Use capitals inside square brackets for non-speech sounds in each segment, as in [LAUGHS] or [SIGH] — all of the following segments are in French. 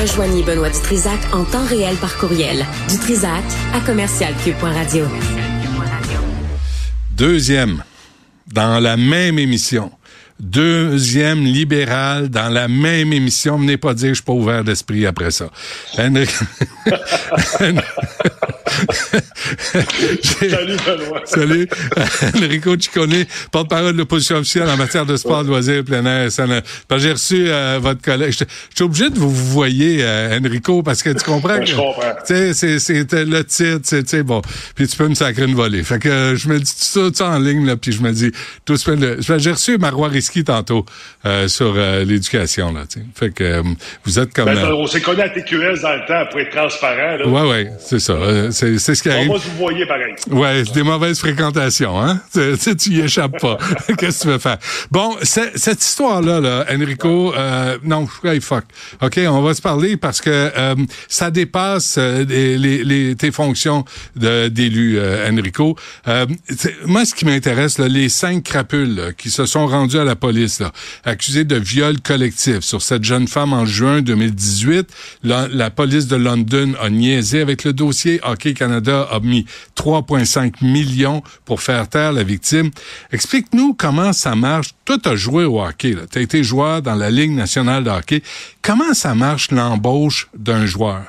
Rejoignez Benoît Dutrisac en temps réel par courriel. Dutrisac à commercialcube.radio. Deuxième, dans la même émission deuxième libéral dans la même émission. Venez pas dire que je suis pas ouvert d'esprit après ça. [LAUGHS] Salut, Benoît. Salut. Enrico Ciccone, porte-parole de l'opposition officielle en matière de sport, de loisirs, plein air. J'ai reçu euh, votre collègue. Je suis obligé de vous, vous voyer, euh, Enrico, parce que tu comprends que... Je comprends. Tu sais, c'était le titre, c'est bon. Puis tu peux me sacrer une volée. Fait que euh, je me dis tout ça, en ligne, là, puis je me dis, tout J'ai reçu Marois Risky tantôt euh, sur euh, l'éducation, là. Fait que euh, vous êtes comme... Ben, on s'est connu à TQS dans le temps pour être transparent, là. Ouais, ouais, c'est ça. c'est ce qui arrive. Va vous voyez pareil. Ouais, c'est des mauvaises fréquentations, hein. [LAUGHS] Tu, tu y échappes pas. [LAUGHS] Qu'est-ce que tu veux faire? Bon, cette histoire-là, là, Enrico, non, fuck. OK, on va se parler parce que ça dépasse les, les, tes fonctions d'élu, Enrico. moi, ce qui m'intéresse, les cinq crapules qui se sont rendus à la police, là, accusés de viol collectif sur cette jeune femme en juin 2018. La, la police de London a niaisé avec le dossier. Hockey Canada a mis 3,5 millions pour faire taire la victime. Explique-nous comment ça marche. Toi, tu as joué au hockey. Tu as été joueur dans la Ligue nationale de hockey. Comment ça marche l'embauche d'un joueur?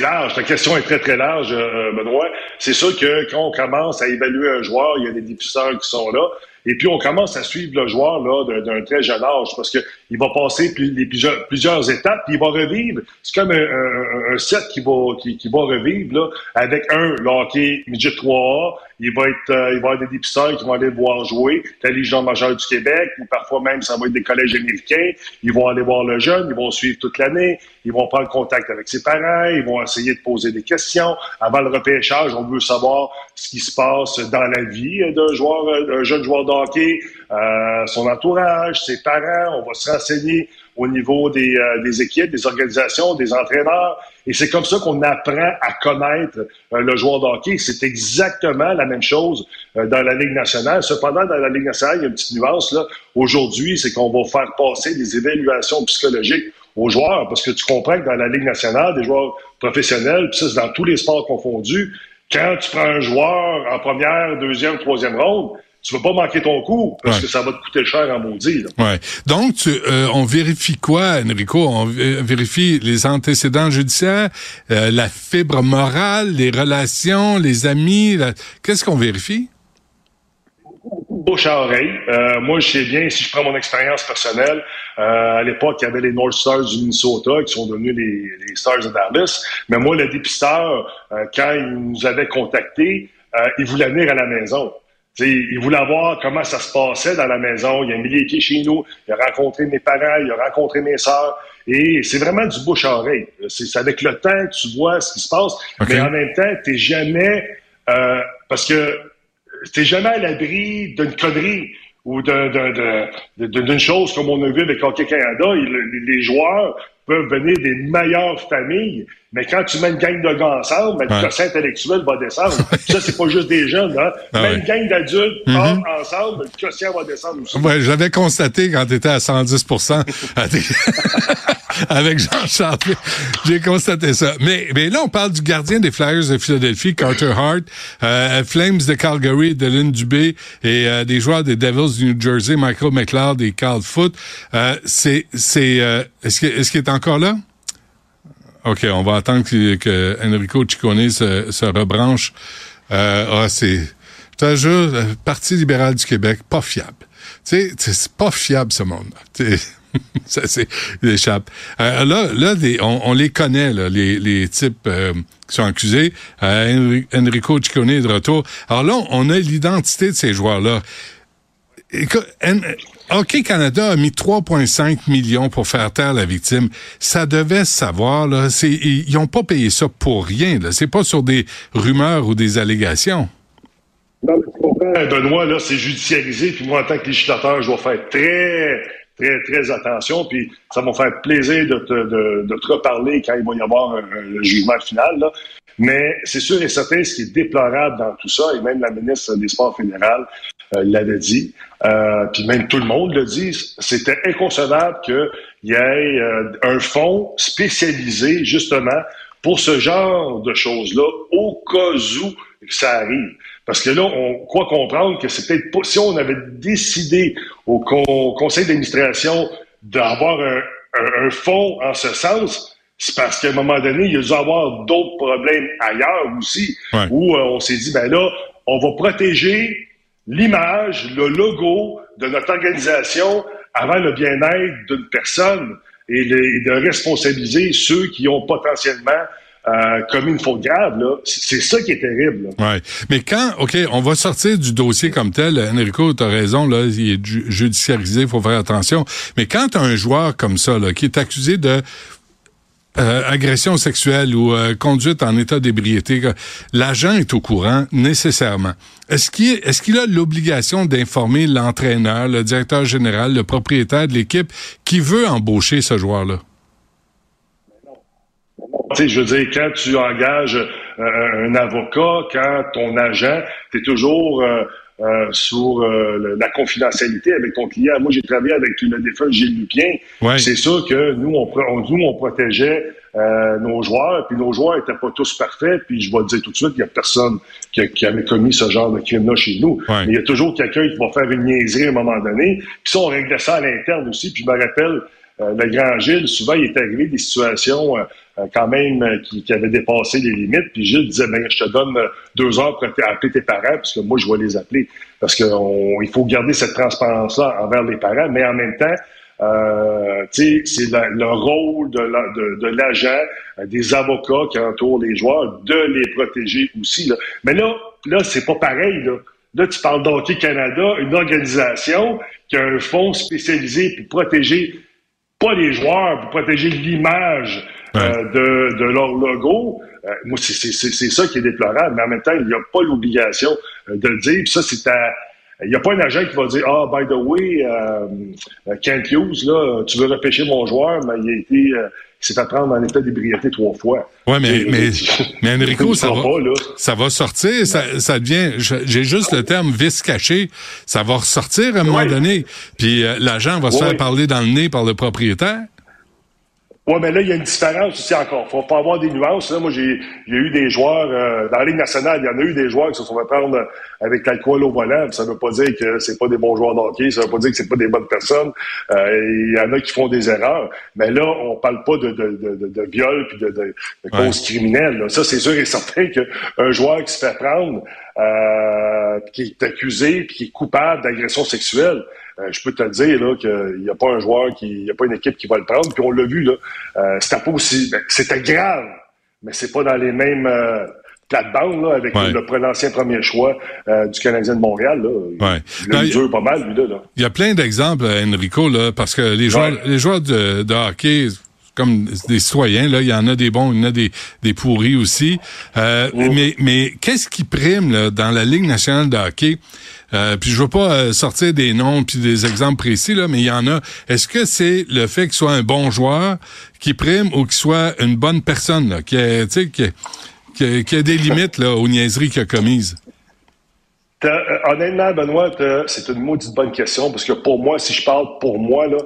Large. Ta question est très, très large, euh, Benoît. C'est sûr que quand on commence à évaluer un joueur, il y a des dépisteurs qui sont là. Et puis, on commence à suivre le joueur là d'un très jeune âge parce qu'il va passer plusieurs, étapes, puis il va revivre. C'est comme un, set qui va, qui va revivre là, avec un, le hockey midget 3A, il va être, euh, il va y avoir des dépisteurs qui vont aller le voir jouer, la Légion majeure du Québec, ou parfois même ça va être des collèges américains. Ils vont aller voir le jeune, ils vont suivre toute l'année, ils vont prendre contact avec ses parents, ils vont essayer de poser des questions. Avant le repêchage, on veut savoir ce qui se passe dans la vie d'un joueur, d'un jeune joueur de hockey, euh, son entourage, ses parents. On va se renseigner au niveau des, euh, des équipes, des organisations, des entraîneurs. Et c'est comme ça qu'on apprend à connaître euh, le joueur de. C'est exactement la même chose euh, dans la Ligue nationale. Cependant, dans la Ligue nationale, il y a une petite nuance. là. Aujourd'hui, c'est qu'on va faire passer des évaluations psychologiques aux joueurs, parce que tu comprends que dans la Ligue nationale, des joueurs professionnels, puis ça, c'est dans tous les sports confondus, quand tu prends un joueur en première, deuxième, troisième ronde, tu vas pas manquer ton coup parce que ça va te coûter cher en maudit. Là. Ouais. Donc, tu, euh, on vérifie quoi, Enrico? On vérifie les antécédents judiciaires, euh, la fibre morale, les relations, les amis. Qu'est-ce qu'on vérifie? Bouche à oreille. Euh, moi, je sais bien, si je prends mon expérience personnelle, à l'époque, il y avait les North Stars du Minnesota qui sont devenus les, les Stars de Dallas. Mais moi, le dépisteur, quand il nous avait contactés, il voulait venir à la maison il voulait voir comment ça se passait dans la maison. Il a mis les pieds chez nous. Il a rencontré mes parents. Il a rencontré mes sœurs. Et c'est vraiment du bouche à oreille. C'est avec le temps que tu vois ce qui se passe. Mais en même temps, t'es jamais... Euh, parce que t'es jamais à l'abri d'une connerie ou d'une chose comme on a vu avec Hockey Canada. les joueurs peuvent venir des meilleures familles, mais quand tu mets une gang de gars ensemble, ben, le quotient intellectuel va descendre. [LAUGHS] ça, c'est pas juste des jeunes, hein? Ah Même une gang d'adultes mm ensemble, le quotient va descendre aussi. Ouais, j'avais constaté quand tu étais à 110% [LAUGHS] [LAUGHS] avec Jean Charles. J'ai constaté ça. Mais, mais là, on parle du gardien des Flyers de Philadelphie, Carter Hart, euh, Flames de Calgary, de Lynn Dubé et euh, des joueurs des Devils du New Jersey, Michael McLeod et Carl Foot. Euh, c'est, c'est, euh, est-ce qu'il est, est encore là? OK, on va attendre que, Enrico Ciccone se, se rebranche. Euh, ah, c'est, je jure, Parti libéral du Québec, pas fiable. Tu c'est pas fiable, ce monde-là. [LAUGHS] ça, c'est échappe. Euh, là, là on, les connaît, là, les, les types euh, qui sont accusés. Euh, Enrico Ciccone est de retour. Alors là, on a l'identité de ces joueurs-là. OK Canada a mis 3,5 millions pour faire taire la victime. Ça devait se savoir. Là. Ils n'ont pas payé ça pour rien. C'est pas sur des rumeurs ou des allégations. Comprends, Benoît, là, c'est judiciarisé. Puis moi, en tant que législateur, je dois faire très, très, très attention. Puis ça va me faire plaisir de te, de, te reparler quand il va y avoir un, jugement final. Là. Mais c'est sûr et certain, ce qui est déplorable dans tout ça, et même la ministre des Sports fédérales euh, l'avait dit, euh, puis même tout le monde le dit, c'était inconcevable qu'il y ait euh, un fonds spécialisé justement pour ce genre de choses-là, au cas où ça arrive. Parce que là, on croit comprendre que c'est peut-être pas... Si on avait décidé au conseil d'administration d'avoir un, un, fonds en ce sens, c'est parce qu'à un moment donné, il y a dû avoir d'autres problèmes ailleurs aussi, où euh, on s'est dit, ben là, on va protéger l'image, le logo de notre organisation avant le bien-être d'une personne et, de responsabiliser ceux qui ont potentiellement euh, commis une faute grave, là, c'est ça qui est terrible. Ouais. Mais quand, OK, on va sortir du dossier comme tel, Enrico, tu as raison, là, il est judiciarisé, il faut faire attention. Mais quand as un joueur comme ça, là, qui est accusé de euh, agression sexuelle ou euh, conduite en état d'ébriété, l'agent est au courant nécessairement. Est-ce qu'il a l'obligation d'informer l'entraîneur, le directeur général, le propriétaire de l'équipe qui veut embaucher ce joueur-là? Tu sais, je veux dire, quand tu engages euh, un avocat, quand ton agent, tu es toujours euh, sur euh, la confidentialité avec ton client. Moi, j'ai travaillé avec le défunt Gilles Lupien. C'est sûr que nous, on, nous, on protégeait euh, nos joueurs, puis nos joueurs étaient pas tous parfaits, puis je vais te dire tout de suite, il y a personne qui, qui, avait commis ce genre de crime-là chez nous. Mais il y a toujours quelqu'un qui va faire une niaiserie à un moment donné. Puis ça, on réglait ça à l'interne aussi. Puis je me rappelle, euh, le grand Gilles, souvent, il est arrivé des situations euh, euh, quand même qui, qui, avaient dépassé les limites. Puis Gilles disait, ben, je te donne deux heures pour appeler tes parents, parce que moi, je vais les appeler. Parce qu'il faut garder cette transparence-là envers les parents, mais en même temps, euh, c'est le rôle de l'agent, des avocats qui entourent les joueurs, de les protéger aussi. Là. Mais là, là, c'est pas pareil. Là. Là, tu parles d'Hockey Canada, une organisation qui a un fonds spécialisé pour protéger pas les joueurs, pour protéger l'image euh, de, de, leur logo. Euh, moi, c'est ça qui est déplorable. Mais en même temps, il n'y a pas l'obligation euh, de le dire. Puis ça, c'est à il n'y a pas un agent qui va dire Ah, by the way, euh, Kent Hughes, là, tu veux repêcher mon joueur, mais il a été s'est fait prendre en état d'ébriété trois fois. Ouais, mais, mais, mais Enrico, [LAUGHS] ça va, ça va sortir, ça, ça devient, j'ai juste le terme vice caché, ça va ressortir à un moment donné, puis euh, l'agent va se faire parler dans le nez par le propriétaire. Oui, mais là, il y a une différence aussi encore. Faut pas avoir des nuances. Là. Moi, j'ai eu des joueurs euh, dans la Ligue nationale, il y en a eu des joueurs qui se sont fait prendre avec l'alcool au volant. Ça veut pas dire que c'est pas des bons joueurs d'hockey, ça veut pas dire que c'est pas des bonnes personnes. Euh, il y en a qui font des erreurs. Mais là, on parle pas de, de, de, de viol puis de, de, causes criminelles. Ça, c'est sûr et certain qu'un joueur qui se fait prendre, euh, qui est accusé puis qui est coupable d'agression sexuelle, je peux te dire là qu'il n'y a pas un joueur qui, il y a pas une équipe qui va le prendre. Puis on l'a vu là, euh, c'était pas aussi, ben, c'était grave, mais c'est pas dans les mêmes euh, plates-bandes là avec l'ancien premier choix euh, du Canadien de Montréal. Là. Ouais. Il, ben, dure pas mal lui là. Il y a plein d'exemples, Enrico là, parce que les joueurs, les joueurs de, de hockey comme des citoyens, là, il y en a des bons, il y en a des, des pourris aussi. Euh, Mais, mais qu'est-ce qui prime là, dans la Ligue nationale de hockey? Euh, puis je veux pas euh, sortir des noms puis des exemples précis, là, mais il y en a. Est-ce que c'est le fait qu'il soit un bon joueur qui prime ou qu'il soit une bonne personne, là, qui, a, qui, qui, qui a des limites là, aux niaiseries qu'il a commises? Euh, honnêtement, Benoît, c'est une maudite bonne question parce que pour moi, si je parle pour moi, là,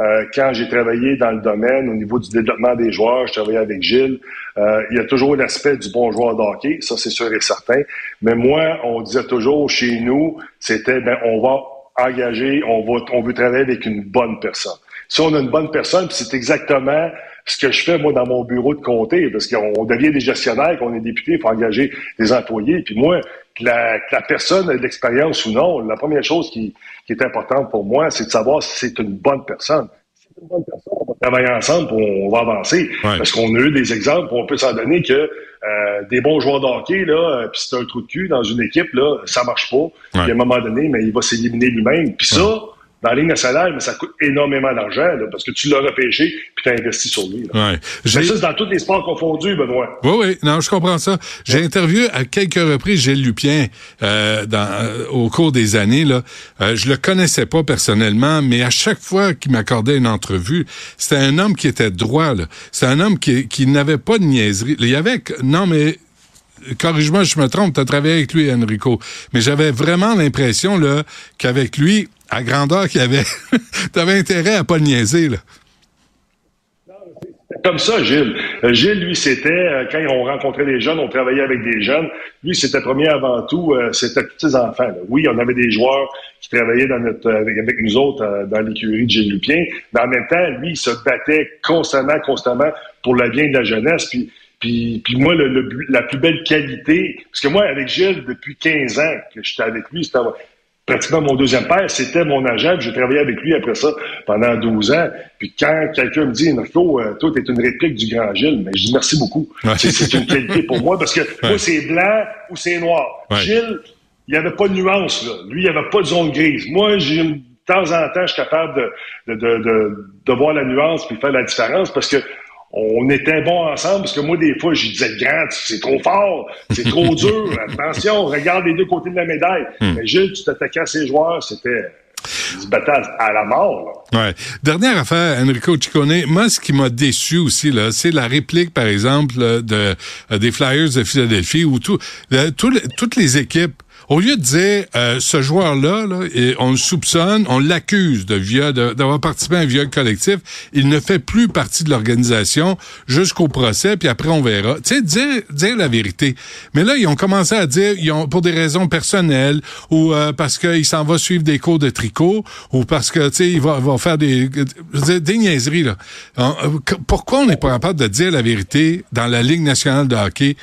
euh, quand j'ai travaillé dans le domaine au niveau du développement des joueurs, je travaillais avec Gilles, euh, il y a toujours l'aspect du bon joueur de hockey, ça c'est sûr et certain. Mais moi, on disait toujours chez nous, c'était ben on va engager, on va on veut travailler avec une bonne personne. Si on a une bonne personne, c'est exactement ce que je fais, moi, dans mon bureau de comté, parce qu'on devient des gestionnaires, qu'on est député, il faut engager des employés. Puis moi, que la, que la personne ait de l'expérience ou non, la première chose qui, qui est importante pour moi, c'est de savoir si c'est une bonne personne. Si c'est une bonne personne, on va travailler ensemble, on va avancer. Parce qu'on a eu des exemples, on peut s'en donner que euh, des bons joueurs de hockey, là, euh, puis c'est un trou de cul dans une équipe, là, ça marche pas. Puis à un moment donné, mais il va s'éliminer lui-même. Puis ça, dans la ligne nationale, mais ça coûte énormément d'argent parce que tu l'as repêché puis tu as investi sur lui. Là. Ouais. ça, c'est dans tous les sports confondus, Benoît. Oui, oui, non, je comprends ça. J'ai interviewé à quelques reprises Gilles Lupien euh, dans, euh, au cours des années. Là. Euh, je le connaissais pas personnellement, mais à chaque fois qu'il m'accordait une entrevue, c'était un homme qui était droit. C'était un homme qui, qui n'avait pas de niaiserie. Il y avait... Non, mais corrige-moi si je me trompe, tu as travaillé avec lui, Enrico, mais j'avais vraiment l'impression là qu'avec lui, à grandeur qu'il avait, [LAUGHS] tu avais intérêt à pas le niaiser. Là comme ça, Gilles. Euh, Gilles, lui, c'était, euh, quand on rencontrait des jeunes, on travaillait avec des jeunes. Lui, c'était premier avant tout, euh, c'était tous ses enfants. Oui, on avait des joueurs qui travaillaient avec nous autres dans l'écurie de Gilles Lupien, mais en même temps, lui, il se battait constamment, constamment pour le bien de la jeunesse. Puis, puis, moi, la plus belle qualité, parce que moi, avec Gilles, depuis 15 ans que j'étais avec lui, c'était pratiquement mon deuxième père, c'était mon agent, j'ai travaillé avec lui après ça pendant 12 ans. Puis quand quelqu'un me dit, Narco, euh, toi, t'es une réplique du grand Gilles, mais je dis merci beaucoup. C'est une qualité pour moi parce que moi, c'est blanc ou c'est noir. Gilles, il n'y avait pas de nuance, là. Lui, il n'y avait pas de zone grise. Moi, j'ai de temps en temps, je suis capable de, de, de, de, voir la nuance puis faire la différence parce que on était bons ensemble parce que moi, des fois, je disais, grand, c'est trop fort, c'est trop [LAUGHS] dur, attention, regarde les deux côtés de la médaille. Hmm. Mais Gilles, tu t'attaquais à ses joueurs, c'était se battait à la mort. Ouais. Dernière affaire, Enrico Ciccone. Moi, ce qui m'a déçu aussi, là, c'est la réplique, par exemple, de, euh, des Flyers de Philadelphie, où tout, euh, toutes les équipes au lieu de dire euh, ce joueur-là, là, on le soupçonne, on l'accuse de d'avoir participé à un viol collectif, il ne fait plus partie de l'organisation jusqu'au procès, puis après on verra. Tu sais, dire, la vérité. Mais là, ils ont commencé à dire, pour des raisons personnelles, ou euh, parce qu'il s'en va suivre des cours de tricot, ou parce que tu sais, il va, faire des, des niaiseries là. Euh, pourquoi on n'est pas capable de dire la vérité dans la Ligue nationale de hockey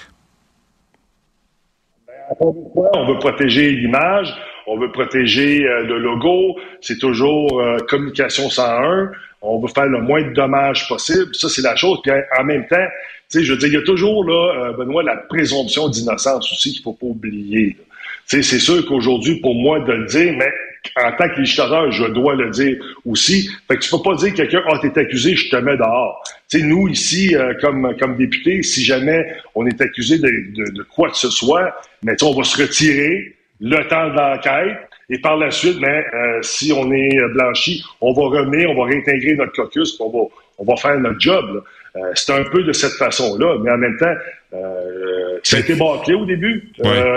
on veut protéger l'image, on veut protéger euh, le logo, c'est toujours euh, communication 101, on veut faire le moins de dommages possible, ça c'est la chose. Puis en même temps, tu sais, je veux dire, il y a toujours là, euh, Benoît, la présomption d'innocence aussi qu'il faut pas oublier. Tu sais, c'est sûr qu'aujourd'hui, pour moi de le dire, mais en tant que législateur, je dois le dire aussi. Fait que tu peux pas dire que quelqu'un, a oh, accusé, je te mets dehors. Tu sais, nous, ici, euh, comme, comme députés, si jamais on est accusé de, de, quoi que ce soit, mais on va se retirer le temps de l'enquête. Et par la suite, mais euh, si on est blanchi, on va revenir, on va réintégrer notre caucus, on va, on va faire notre job. Euh, c'est un peu de cette façon-là, mais en même temps, euh, ça a été bâclé au début.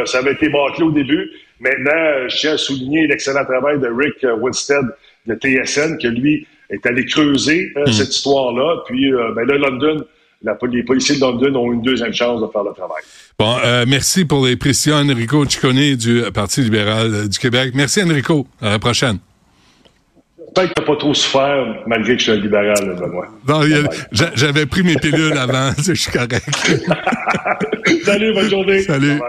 ça avait été bâclé au début. Maintenant, je tiens à souligner l'excellent travail de Rick Winstead de TSN, que lui est allé creuser euh, hmm. cette histoire-là. Puis, euh, ben là, London, la, les policiers de London ont une deuxième chance de faire le travail. Bon, euh, merci pour les précisions, Enrico Ciccone du Parti libéral du Québec. Merci, Enrico. À la prochaine. J'espère que tu n'as pas trop souffert, malgré que je suis un libéral, Benoît. Non, j'avais pris mes pilules avant, [LAUGHS] je suis correct. [LAUGHS] Salut, bonne journée. Salut.